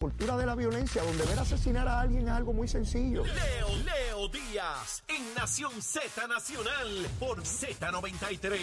Cultura de la violencia, donde ver asesinar a alguien es algo muy sencillo. Leo, Leo Díaz, en Nación Z Nacional, por Z93.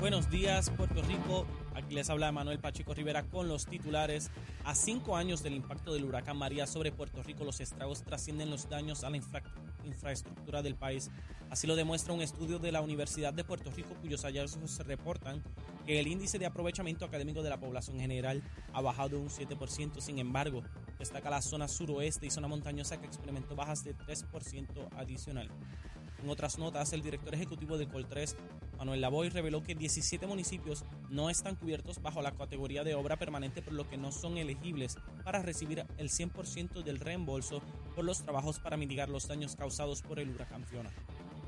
Buenos días, Puerto Rico. Aquí les habla Manuel Pacheco Rivera con los titulares. A cinco años del impacto del huracán María sobre Puerto Rico, los estragos trascienden los daños a la infra- infraestructura del país. Así lo demuestra un estudio de la Universidad de Puerto Rico, cuyos hallazgos reportan que el índice de aprovechamiento académico de la población general ha bajado un 7%. Sin embargo, destaca la zona suroeste y zona montañosa que experimentó bajas de 3% adicional. En otras notas, el director ejecutivo de Coltres, Manuel Lavoy, reveló que 17 municipios no están cubiertos bajo la categoría de obra permanente, por lo que no son elegibles para recibir el 100% del reembolso por los trabajos para mitigar los daños causados por el huracán Fiona.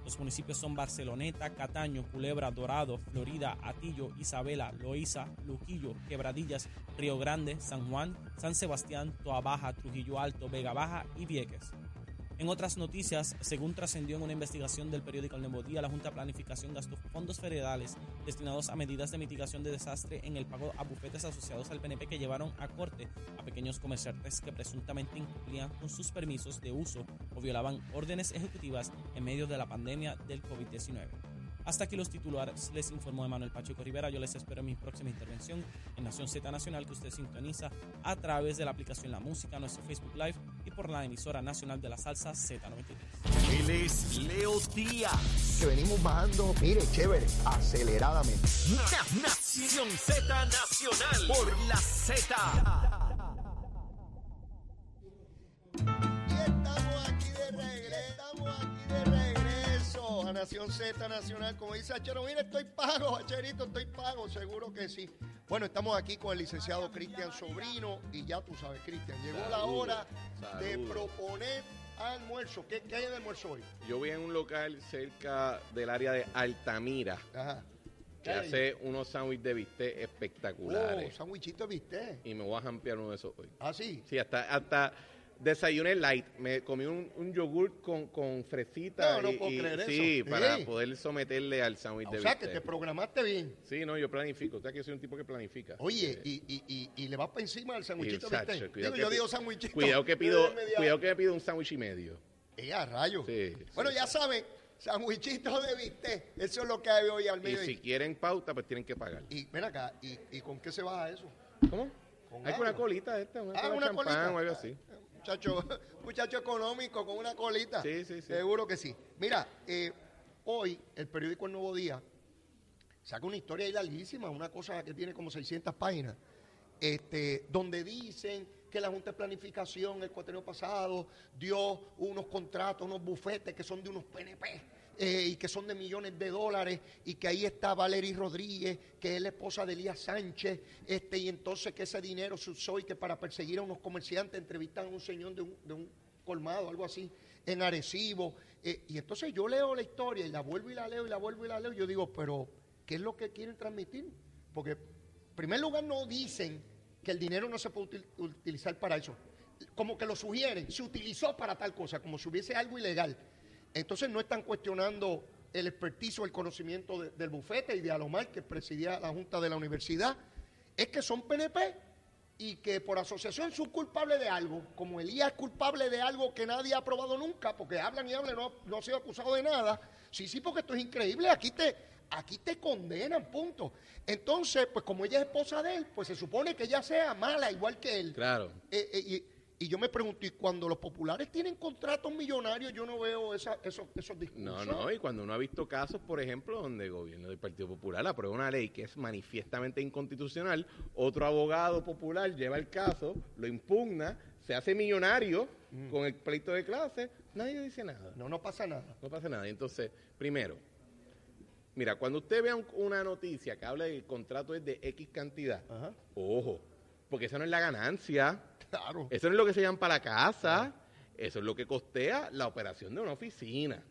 Los municipios son Barceloneta, Cataño, Culebra, Dorado, Florida, Atillo, Isabela, Loíza, Luquillo, Quebradillas, Río Grande, San Juan, San Sebastián, Toa Baja, Trujillo Alto, Vega Baja y Vieques. En otras noticias, según trascendió en una investigación del periódico El Nuevo Día, la Junta de Planificación gastó fondos federales destinados a medidas de mitigación de desastre en el pago a bufetes asociados al PNP que llevaron a corte a pequeños comerciantes que presuntamente incumplían con sus permisos de uso o violaban órdenes ejecutivas en medio de la pandemia del COVID-19. Hasta aquí los titulares, les informó Emanuel Pacheco Rivera. Yo les espero en mi próxima intervención en Nación Z Nacional que usted sintoniza a través de la aplicación La Música, nuestro Facebook Live y por la emisora nacional de la salsa Z93. Él es Leo Díaz. Que venimos bajando, mire, chévere, aceleradamente. Na- Nación Z Nacional, por la Z. Z Nacional. Como dice Achero, mire, estoy pago, Acherito, estoy pago, seguro que sí. Bueno, estamos aquí con el licenciado Cristian Sobrino y ya tú sabes, Cristian, llegó la hora de proponer almuerzo. ¿Qué, qué hay de almuerzo hoy? Yo voy en un local cerca del área de Altamira Ajá. que hace unos sándwiches de bistec Oh, espectaculares. sándwichito, ¿viste? y me voy a jampear uno de esos hoy. Ah, sí. Sí, hasta, hasta desayuné light. Me comí un, un yogur con, con fresita. No, no y- puedo y- creer Sí, eso. para Sí. poder someterle al sándwich O de sea, que te programaste bien. Sí, no, yo planifico. O sea, que yo soy un tipo que planifica. Oye, Sí. y, y, y, y le vas para encima Y, sándwichito, cuidado Digo, yo digo sándwichito. Cuidado que pido, de cuidado que pido un sándwich y medio. Eh, a rayos. Sí, bueno, sí, ya saben, sándwichito de bistec. Eso es lo que hay hoy al Y medio. si quieren pauta, pues tienen que pagar. Y ven acá, ¿y, y con qué se baja eso? ¿Cómo? Con Hay agua. una colita esta, una Ah, cola una champán colita. o algo así. Muchacho, muchacho económico con una colita. Sí, sí, sí. Seguro que sí. Mira, eh, hoy el periódico El Nuevo Día saca una historia ahí larguísima, una cosa que tiene como 600 páginas, este, donde dicen que la Junta de Planificación el cuatrienio pasado dio unos contratos, unos bufetes que son de unos PNP. Eh, y que son de millones de dólares, y que ahí está Valery Rodríguez, que es la esposa de Elías Sánchez, este, y entonces que ese dinero se usó y que para perseguir a unos comerciantes entrevistan a un señor de un, de un colmado, algo así, en Arecibo. eh, y entonces yo leo la historia y la vuelvo y la leo y la vuelvo y la leo, y yo digo, pero, ¿qué es lo que quieren transmitir? Porque, en primer lugar, no dicen que el dinero no se puede util- utilizar para eso. Como que lo sugieren, se utilizó para tal cosa, como si hubiese algo ilegal. Entonces no están cuestionando el expertizo, el conocimiento de- del bufete y de Alomar, que presidía la Junta de la Universidad. Es que son PNP y que por asociación son culpables de algo, como Elías es culpable de algo que nadie ha probado nunca, porque hablan y hablan, no, no ha sido acusado de nada. Sí, sí, porque esto es increíble, aquí te, aquí te condenan, punto. Entonces, pues como ella es esposa de él, pues se supone que ella sea mala igual que él. Claro. Eh, eh, y, y yo me pregunto, ¿y cuando los populares tienen contratos millonarios, yo no veo esa, esos, esos discursos? No, no, y cuando uno ha visto casos, por ejemplo, donde el gobierno del Partido Popular aprueba una ley que es manifiestamente inconstitucional, otro abogado popular lleva el caso, lo impugna, se hace millonario con el pleito de clase, nadie dice nada, No, no pasa nada. no pasa nada. Entonces, primero, Mira, cuando usted vea un- una noticia que habla de que el contrato es de X cantidad, Ajá. ojo, porque esa no es la ganancia, Claro. eso no es lo que se llama para la casa, eso es lo que costea la operación de una oficina.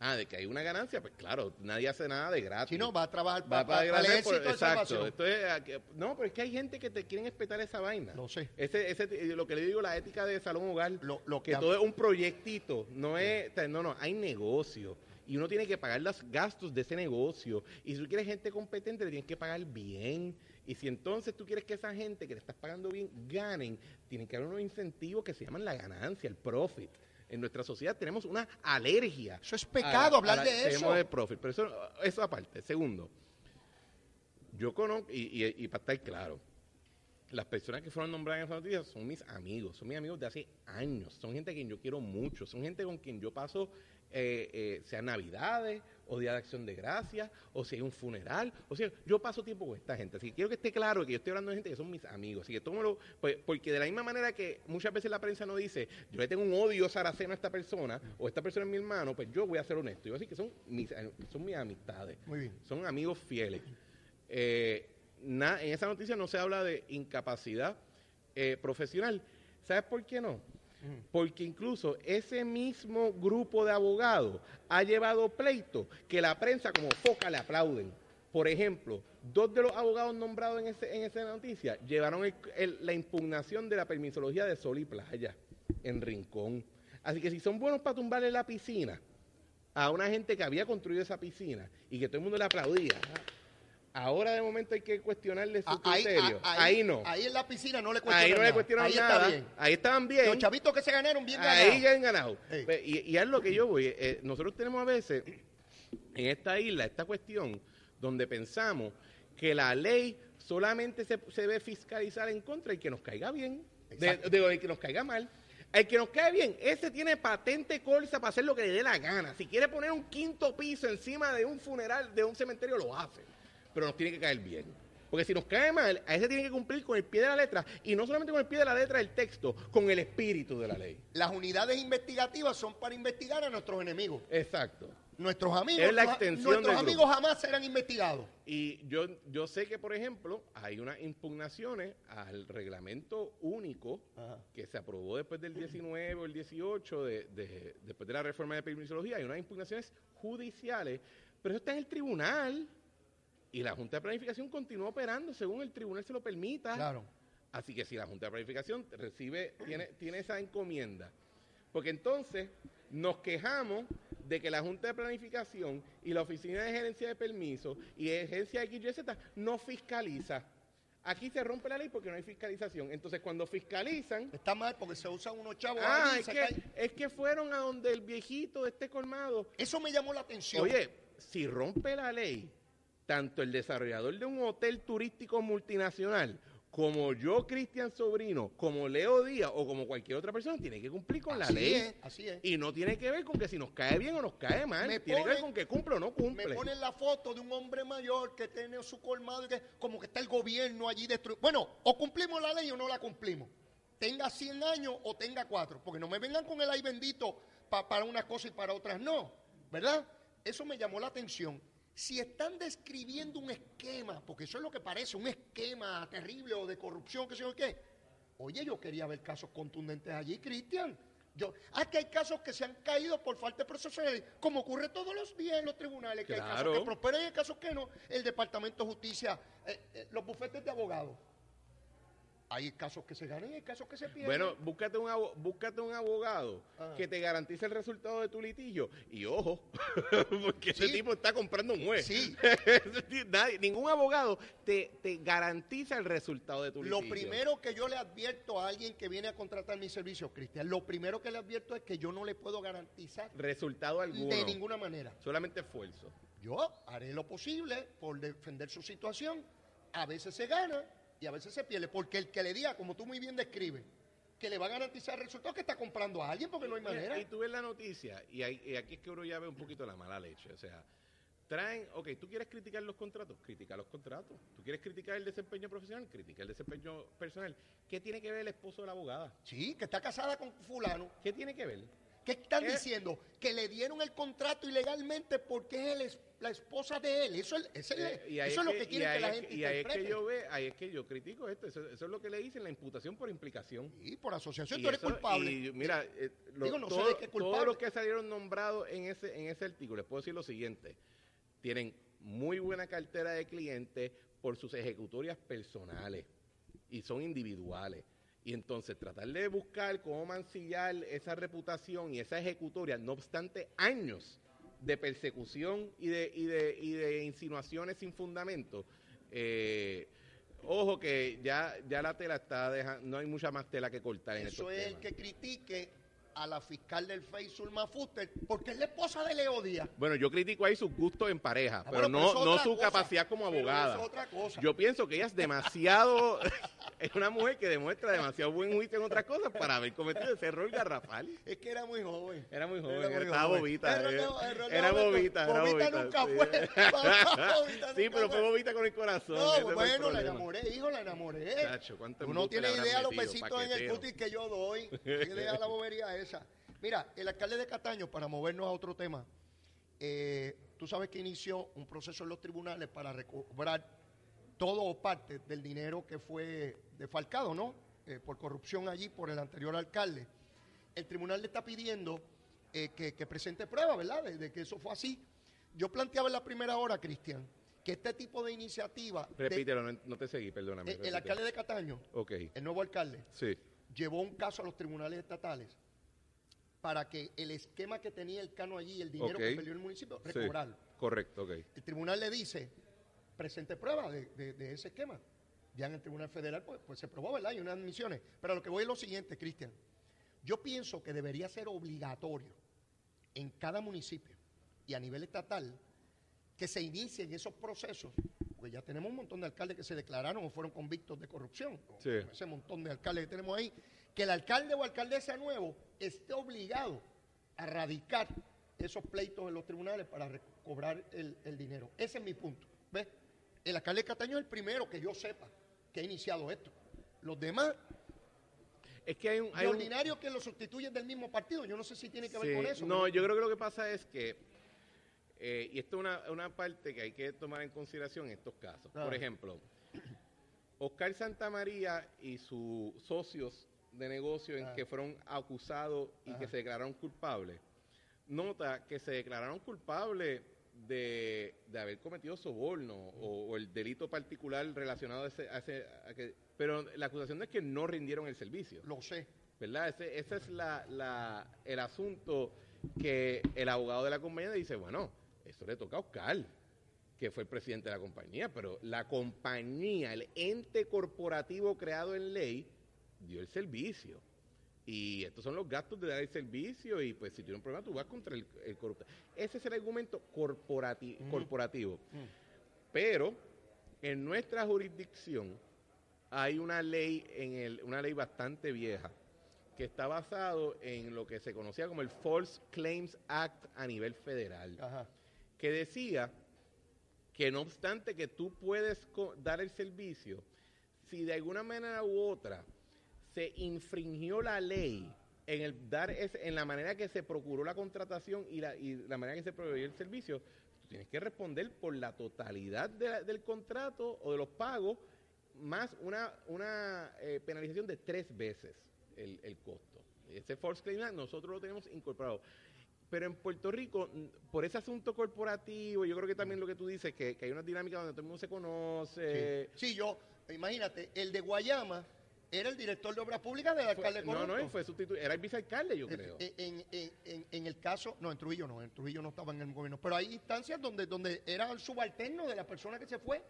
Ah, de que hay una ganancia, pues claro, nadie hace nada de gratis. Si no, va a trabajar Va para, para el ejército por- de exacto. salvación. Esto es, ah, no, pero es que hay gente que te quieren espetar esa vaina. Lo sé. Ese, ese, lo que le digo, la ética de salón hogar, Lo- lo que que- todo es un proyectito, no es, no, no, hay negocio. Y uno tiene que pagar los gastos de ese negocio. Y si tú quieres gente competente, le tienes que pagar bien. Y si entonces tú quieres que esa gente que le estás pagando bien ganen, tienen que haber unos incentivos que se llaman la ganancia, el profit. En nuestra sociedad tenemos una alergia. Eso es pecado a- hablar a la- de eso. tenemos de profit. Pero eso, eso aparte. Segundo, yo conozco, y, y- y para estar claro, las personas que fueron nombradas en esa noticia son mis amigos, son mis amigos de hace años, son gente a quien yo quiero mucho, son gente con quien yo paso, eh, eh, sea Navidades, o Día de Acción de Gracias, o si hay un funeral, o sea, yo paso tiempo con esta gente, así que quiero que esté claro que yo estoy hablando de gente que son mis amigos, así que tómalo, pues, porque de la misma manera que muchas veces la prensa no dice, yo le tengo un odio saraceno a esta persona, o esta persona es mi hermano, pues yo voy a ser honesto, yo voy a decir que son mis, son mis amistades, Muy bien. son amigos fieles. Eh, na- en esa noticia no se habla de incapacidad eh, profesional. ¿Sabes por qué no? Porque incluso ese mismo grupo de abogados ha llevado pleito que la prensa como foca le aplauden. Por ejemplo, dos de los abogados nombrados en, ese, en esa noticia llevaron la impugnación de la permisología de Sol y Playa en Rincón. Así que si son buenos para tumbarle la piscina a una gente que había construido esa piscina y que todo el mundo le aplaudía, ahora de momento hay que cuestionarle su Ah, ahí, criterio. ah, ahí, no. Ahí en la piscina no le Ahí cuestionan no le nada. cuestionan Ahí nada. está bien. Ahí estaban bien. Los chavitos que se ganaron bien Ahí ganados. ya han ganado. Pe- Y, y es lo que yo voy. eh, nosotros tenemos a veces en esta isla esta cuestión donde pensamos que la ley solamente se, se debe fiscalizar en contra y que nos caiga bien, de, Exacto. de- de que nos caiga mal. El que nos cae bien, ese tiene patente colza para hacer lo que le dé la gana. Si quiere poner un quinto piso encima de un funeral, de un cementerio, lo hace. Pero nos tiene que caer bien. Porque si nos cae mal, a ese tiene que cumplir con el pie de la letra. Y no solamente con el pie de la letra del texto, con el espíritu de la ley. Las unidades investigativas son para investigar a nuestros enemigos. Exacto. Nuestros amigos, Es la nuestros- extensión nuestros del amigos grupo. jamás serán investigados. Y yo, yo sé que, por ejemplo, hay unas impugnaciones al reglamento único Ajá. que se aprobó después del 19 o el 18, de, de- después de la reforma de permisología. Hay unas impugnaciones judiciales, pero eso está en el tribunal. Y la Junta de Planificación continúa operando según el tribunal se lo permita. Claro. Así que si la Junta de Planificación recibe, tiene, tiene esa encomienda. Porque entonces nos quejamos de que la Junta de Planificación y la Oficina de Gerencia de Permisos y de de XYZ no fiscaliza. Aquí se rompe la ley porque no hay fiscalización. Entonces cuando fiscalizan, Está mal porque se usan unos chavos ah, es que, es que fueron a donde el viejito de este colmado Eso me llamó la atención. Oye, si rompe la ley, tanto el desarrollador de un hotel turístico multinacional, como yo, Cristian Sobrino, como Leo Díaz o como cualquier otra persona, tiene que cumplir con la ley. es, así es. Y no tiene que ver con que si nos cae bien o nos cae mal. Me tiene que ver con que cumple o no cumple. Me ponen la foto de un hombre mayor que tiene su colmado y que como que está el gobierno allí destruido. Bueno, o cumplimos la ley o no la cumplimos. Tenga 100 años o tenga 4. Porque no me vengan con el ay bendito pa- para unas cosas y para otras no. ¿Verdad? Eso me llamó la atención. Si están describiendo un esquema, porque eso es lo que parece, un esquema terrible o de corrupción, que sé yo qué. Oye, yo quería ver casos contundentes allí, Cristian. Yo, ah, que hay casos que se han caído por falta de ley, como ocurre todos los días en los tribunales, que hay Claro. casos que prosperan y hay casos que no. El Departamento de Justicia, eh, eh, los bufetes de abogados. Hay casos que se ganan y hay casos que se pierden. Bueno, búscate un, abo- búscate un abogado Ah. que te garantice el resultado de tu litigio. Y ojo, porque ese tipo está comprando un juez. Sí. Nadie- ningún abogado te, te garantiza el resultado de tu Lo litigio. primero que yo le advierto a alguien que viene a contratar mis servicios, Cristian, lo primero que le advierto es que yo no le puedo garantizar Resultado alguno. de ninguna manera. Solamente esfuerzo. Yo haré lo posible por defender su situación. A veces se gana y a veces se pierde. Porque el que le diga, como tú muy bien describes, que le va a garantizar el resultado, que está comprando a alguien porque no hay manera. Y tú ves la noticia, y, y aquí es que uno ya ve un poquito la mala leche. O sea, traen, ok, tú quieres criticar los contratos, critica los contratos. Tú quieres criticar el desempeño profesional, critica el desempeño personal. ¿Qué tiene que ver el esposo de la abogada? Sí, que está casada con fulano. ¿Qué tiene que ver? ¿Qué están diciendo? Que le dieron el contrato ilegalmente porque es el es- la esposa de él. Eso es, es- Eh, eso es lo que y quieren que la es gente y ahí es que interprete. yo ve, ahí es que yo critico esto, eso, eso es lo que le dicen la imputación por implicación. Y por asociación Y tú eres eso- culpable. Y mira, eh, lo- Digo, no sé de qué culpable. todos los que salieron nombrados en ese, en ese artículo, les puedo decir lo siguiente, tienen muy buena cartera de clientes por sus ejecutorias personales y son individuales. Y entonces tratar de buscar cómo mancillar esa reputación y esa ejecutoria, no obstante años de persecución y de, y de, y de insinuaciones sin fundamento, eh, ojo que ya, ya la tela está dejando, no hay mucha más tela que cortar en Eso es el que critique a la fiscal del FEI, Zulma Fuster, porque es la esposa de Leo Díaz. Bueno, yo critico ahí sus gustos en pareja, Ah, pero bueno, no, pero no su cosa. capacidad como abogada. eso es otra cosa. Yo pienso que ella es demasiado, es una mujer que demuestra demasiado buen juicio en otras cosas para haber cometido ese error garrafal. Es que era muy joven. Era muy joven, Era muy estaba joven. bobita. Eh. de Era bobita, era Bobita bobita. nunca sí. fue. Bobita Sí, nunca pero fue bobita con el corazón. No, bueno, la enamoré, hijo, la enamoré. Chacho, cuánto Tú no embuste le tienes habrán idea los metido, besitos en el cutis que yo doy. ¿Qué idea la bobería esa? Mira, el alcalde de Cataño, para movernos a otro tema, eh, tú sabes que inició un proceso en los tribunales para recobrar todo o parte del dinero que fue defalcado, ¿no? Eh, por corrupción allí por el anterior alcalde. El tribunal le está pidiendo eh, que, que presente pruebas, ¿verdad? De, de que eso fue así. Yo planteaba en la primera hora, Cristian, que este tipo de iniciativa, de- Repítelo, no, no te seguí, perdóname. eh, el repite. alcalde de Cataño, Ok, el nuevo alcalde, sí. llevó un caso a los tribunales estatales para que el esquema que tenía el cano allí, el dinero Ok. que perdió el municipio, sí. recobrarlo. Correcto, ok. El tribunal le dice, presente prueba de, de- de ese esquema. Ya en el tribunal federal, pues, pues se probó, ¿verdad? Hay unas admisiones. Pero a lo que voy es lo siguiente, Cristian. Yo pienso que debería ser obligatorio en cada municipio y a nivel estatal que se inicien esos procesos, porque ya tenemos un montón de alcaldes que se declararon o fueron convictos de corrupción, Sí. ese montón de alcaldes que tenemos ahí, que el alcalde o alcaldesa nuevo esté obligado a radicar esos pleitos en los tribunales para recobrar el, el dinero. Ese es mi punto. ¿Ves? El alcalde de Cataño es el primero que yo sepa que ha iniciado esto. Los demás, Es que hay un... Hay un- ordinario que lo sustituyen del mismo partido. Yo no sé si tiene que ver con eso. No, pero- yo creo que lo que pasa es que, eh, y esto es una, una parte que hay que tomar en consideración en estos casos. Por ejemplo, Oscar Santamaría y sus socios de negocio en Ah. que fueron acusados y que Ajá. se declararon culpables, nota que se declararon culpables de, de haber cometido soborno o, o el delito particular relacionado a ese... a ese- a que- pero la acusación es que no rindieron el servicio. Lo sé. ¿verdad? Ese, ese es la, la- el asunto que el abogado de la compañía dice, bueno, eso le toca a Oscar, que fue el presidente de la compañía, pero la compañía, el ente corporativo creado en ley, dio el servicio. Y estos son los gastos de dar el servicio y pues si tiene un problema tú vas contra el, el corrupto. Ese es el argumento corporati- corporativo. Pero en nuestra jurisdicción hay una ley en el, una ley bastante vieja que está basado en lo que se conocía como el False Claims Act a nivel federal, Ajá. que decía que no obstante que tú puedes dar el servicio, si de alguna manera u otra se infringió la ley en el dar ese- en la manera que se procuró la contratación y la, y la manera que se proveyó el servicio, tú tienes que responder por la totalidad de del contrato o de los pagos más una, una eh, penalización de tres veces el, el costo. Ese Force Claim nosotros lo tenemos incorporado. Pero en Puerto Rico, por ese asunto corporativo, yo creo que también lo que tú dices, que, que hay una dinámica donde todo el mundo se conoce. Sí, yo, imagínate, el de Guayama era el director de obras públicas del alcalde no, no, corrupto. y fue sustituido. Era el vicealcalde, yo creo. En, en- en- en- en el caso, no, en Trujillo no, en Trujillo no estaba en el gobierno, pero hay instancias donde, donde era el subalterno de la persona que se fue.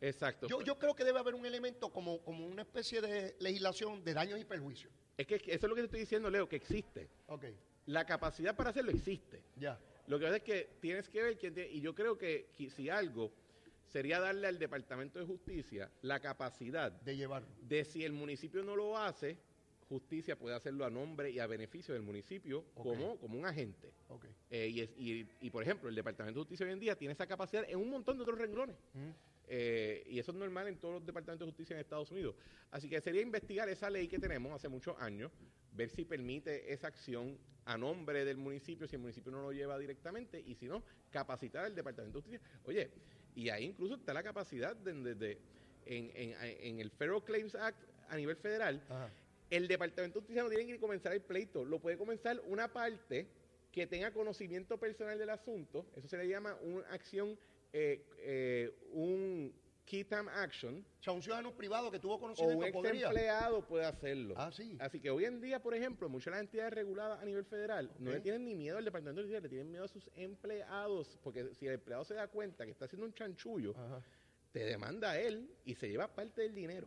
Exacto. Yo, yo creo que debe haber un elemento como, como una especie de legislación de daños y perjuicios. Es que eso es lo que te estoy diciendo, Leo, que existe. Ok, La capacidad para hacerlo existe. ya. Lo que pasa es que tienes que ver quién tiene, y yo creo que si algo sería darle al Departamento de Justicia la capacidad De llevarlo. de si el municipio no lo hace, justicia puede hacerlo a nombre y a beneficio del municipio como, como un agente. Eh, y, es- y- y, por ejemplo, el Departamento de Justicia hoy en día tiene esa capacidad en un montón de otros renglones. Mm. Eh, y eso es normal en todos los departamentos de justicia en Estados Unidos. Así que sería investigar esa ley que tenemos hace muchos años, ver si permite esa acción a nombre del municipio, si el municipio no lo lleva directamente, y si no, capacitar al departamento de justicia. Oye, y ahí incluso está la capacidad de, de- de- en, en- en el Federal Claims Act a nivel federal, Ajá. el Departamento de Justicia no tiene que comenzar el pleito, lo puede comenzar una parte que tenga conocimiento personal del asunto, eso se le llama una acción, eh, eh, un key time action, O sea, un ciudadano privado que tuvo o un conocimiento ex podría. empleado puede hacerlo. Ah, sí. Así que hoy en día, por ejemplo, muchas de las entidades reguladas a nivel federal no le tienen ni miedo al Departamento de Justicia, le tienen miedo a sus empleados, porque si el empleado se da cuenta que está haciendo un chanchullo, Ajá. te demanda a él y se lleva parte del dinero.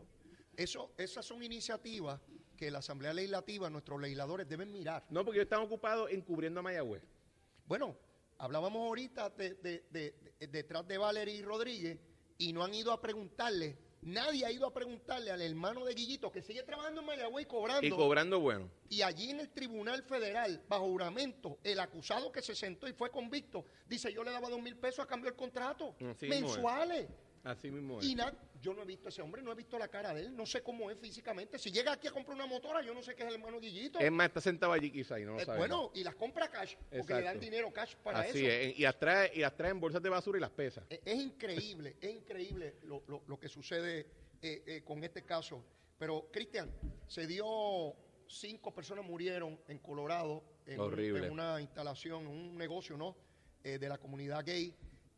Eso, esas son iniciativas que la Asamblea Legislativa, nuestros legisladores deben mirar. No, porque ellos están ocupados encubriendo a Mayagüez. Bueno, hablábamos ahorita de, de- de- de- detrás de Valery Rodríguez y no han ido a preguntarle, nadie ha ido a preguntarle al hermano de Guillito que sigue trabajando en Mayagüez y cobrando. Y cobrando bueno. Y allí en el Tribunal Federal, bajo juramento, el acusado que se sentó y fue convicto, dice yo le daba dos mil pesos a cambio del contrato, Así mismo es. Así mismo es. Y na- yo no he visto a ese hombre, no he visto la cara de él, no sé cómo es físicamente. Si llega aquí a comprar una motora, yo no sé qué es el hermano Guillito. Es más, está sentado allí quizá y no lo Eh, sabe. bueno, y las compra cash, porque le dan dinero cash para Así eso. es. Y las, trae, y las trae en bolsas de basura y las pesa. Eh, Es increíble, es increíble lo, lo- lo que sucede eh, eh, con este caso. Pero, Cristian, se dio, cinco personas murieron en Colorado en, Horrible. en una instalación, un negocio, ¿no? De la comunidad gay.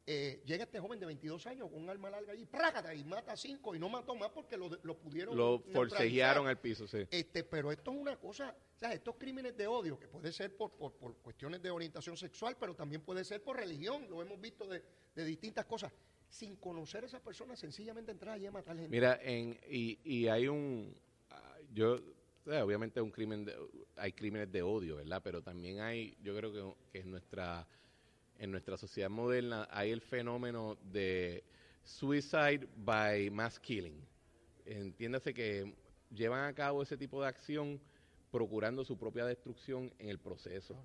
Eh, llega este joven de 22 años con un arma larga y prácata y mata a cinco y no mató más porque lo, lo pudieron Lo forcejearon al piso, sí. Este, pero esto es una cosa, o sea, estos crímenes de odio, que puede ser por, por, por cuestiones de orientación sexual, pero también puede ser por religión, lo hemos visto de, de distintas cosas. Sin conocer a esa persona, sencillamente entrar allí a matar gente. Mira, en, y, y hay un. ah, Yo. obviamente un crimen de- hay crímenes de odio, ¿verdad? Pero también hay, yo creo que, que en nuestra en nuestra sociedad moderna hay el fenómeno de suicide by mass killing. Entiéndase que llevan a cabo ese tipo de acción procurando su propia destrucción en el proceso.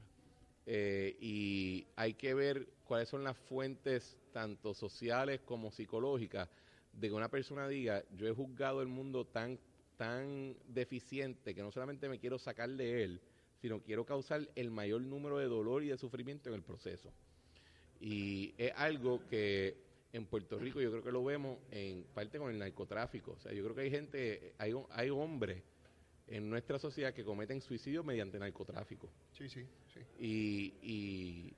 Eh, y hay que ver cuáles son las fuentes, tanto sociales como psicológicas, de que una persona diga, yo he juzgado el mundo tan, tan deficiente que no solamente me quiero sacar de él, sino quiero causar el mayor número de dolor y de sufrimiento en el proceso. Y es algo que en Puerto Rico yo creo que lo vemos en parte con el narcotráfico. O sea, yo creo que hay gente, hay, hay hombres en nuestra sociedad que cometen suicidio mediante narcotráfico. Sí, sí, sí. Y, y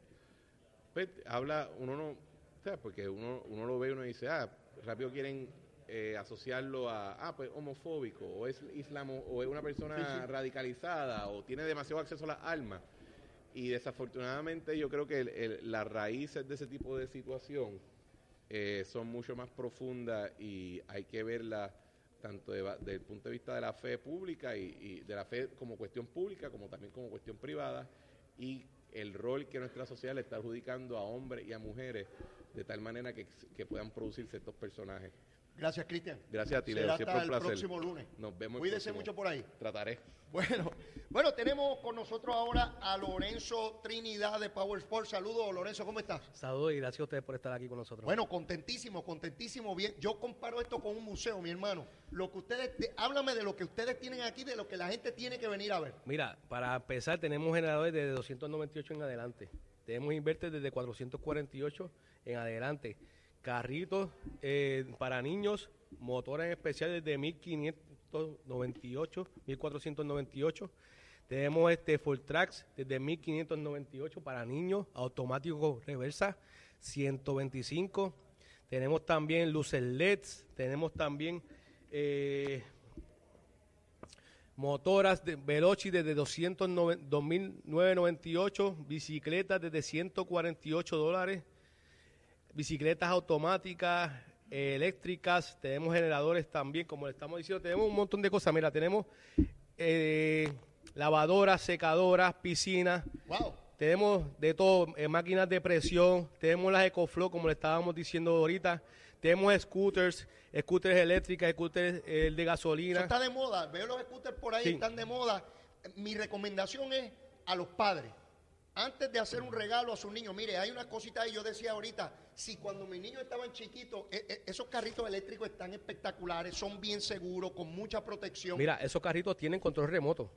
pues habla, uno no, o sea, porque uno, uno lo ve y uno dice, ah, rápido quieren eh, asociarlo a, ah, pues homofóbico, o es islamo, o es una persona Sí, sí. radicalizada, o tiene demasiado acceso a las armas. Y desafortunadamente yo creo que las raíces de ese tipo de situación eh, son mucho más profundas y hay que verlas tanto desde el punto de vista de la fe pública y, y de la fe como cuestión pública, como también como cuestión privada, y el rol que nuestra sociedad le está adjudicando a hombres y a mujeres de tal manera que, que puedan producirse estos personajes. Gracias, Cristian. Gracias a ti, Leo. Será Siempre hasta un el placer. próximo lunes. Nos vemos el Cuídese próximo. mucho por ahí. Trataré. Bueno, bueno, tenemos con nosotros ahora a Lorenzo Trinidad de Power Sports. Saludos, Lorenzo, ¿cómo estás? Saludos y gracias a ustedes por estar aquí con nosotros. Bueno, contentísimo, contentísimo. Bien, yo comparo esto con un museo, mi hermano. Lo que ustedes, de- háblame de lo que ustedes tienen aquí, de lo que la gente tiene que venir a ver. Mira, para empezar tenemos generadores desde 298 en adelante. Tenemos inverters desde 448 en adelante. Carritos eh, para niños, motores en especial desde 1598, 1498. Tenemos este full tracks desde 1598 para niños, automático reversa 125. Tenemos también luces LEDs, tenemos también eh, motoras de Veloci desde 209 2.998, bicicletas desde 148 dólares, bicicletas automáticas, eh, eléctricas, tenemos generadores también, como le estamos diciendo, tenemos un montón de cosas. Mira, tenemos eh, lavadoras, secadoras, piscinas, Wow. tenemos de todo, eh, máquinas de presión, tenemos las EcoFlow, como le estábamos diciendo ahorita, tenemos scooters, scooters eléctricas, scooters eh, de Eso gasolina. está de moda. Veo los scooters por ahí, Sí. están de moda. Mi recomendación es a los padres. Antes de hacer un regalo a sus niños, mire, hay una cosita y yo decía ahorita, si cuando mis niños estaban chiquitos, e- e- esos carritos eléctricos están espectaculares, son bien seguros, con mucha protección. Mira, esos carritos tienen control remoto.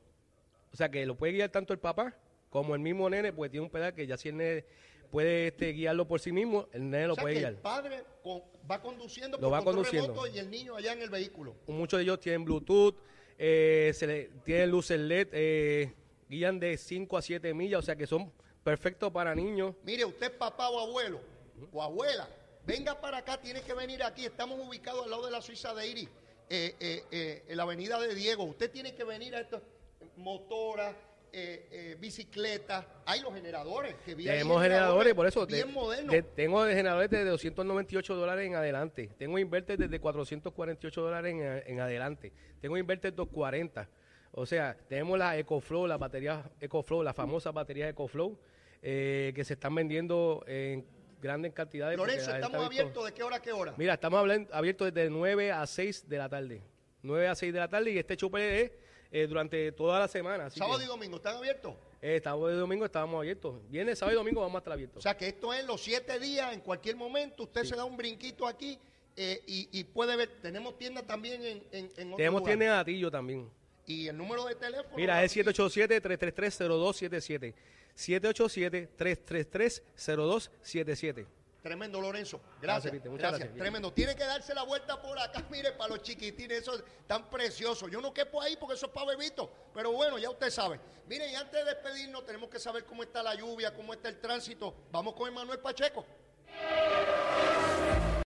O sea que lo puede guiar tanto el papá como el mismo nene, pues tiene un pedal que ya si el nene puede este, guiarlo por sí mismo, el nene o lo sea puede que guiar. el padre con- va conduciendo Lo por va control conduciendo. remoto y el niño allá en el vehículo. Muchos de ellos tienen Bluetooth, eh, se le, tienen luces LED, eh, guían de 5 a 7 millas, o sea que son perfectos para niños. Mire, usted es papá o abuelo o abuela, venga para acá, tiene que venir aquí. Estamos ubicados al lado de la Suiza de Iris, eh, eh, eh, en la avenida de Diego. Usted tiene que venir a estos motoras, bicicletas. Hay los generadores que vi ahí, Tenemos generadores, por eso bien te- modernos. te- tengo generadores de 298 dólares en adelante. Tengo inverter desde 448 dólares en, en adelante. Tengo inverter 240. O sea, tenemos la EcoFlow, las baterías EcoFlow, las famosas baterías EcoFlow, eh, que se están vendiendo en grandes cantidades. Lorenzo, estamos abiertos de qué hora a qué hora. Mira, estamos hablan- abiertos desde 9 a 6 de la tarde. 9 a 6 de la tarde y este chupe es eh, durante toda la semana. Así Sábado que, y domingo, ¿están abiertos? eh, sábado y domingo estábamos abiertos. Viernes, sábado y domingo vamos a estar abiertos. O sea que esto es los siete días, en cualquier momento, usted se da un brinquito aquí eh, y, y puede ver. Tenemos tienda también en, en, en otro Tenemos lugar. tienda en Atillo también. Y el número de teléfono. Mira, es 787-333-0277. 787-333-0277. Tremendo, Lorenzo. Gracias, Gracias. Muchas gracias. gracias. Tremendo. Tiene que darse la vuelta por acá, mire, para los chiquitines, eso es tan precioso. Yo no quepo ahí porque eso es para bebitos. Pero bueno, ya usted sabe. Mire, y antes de despedirnos, tenemos que saber cómo está la lluvia, cómo está el tránsito. Vamos con Emanuel Pacheco.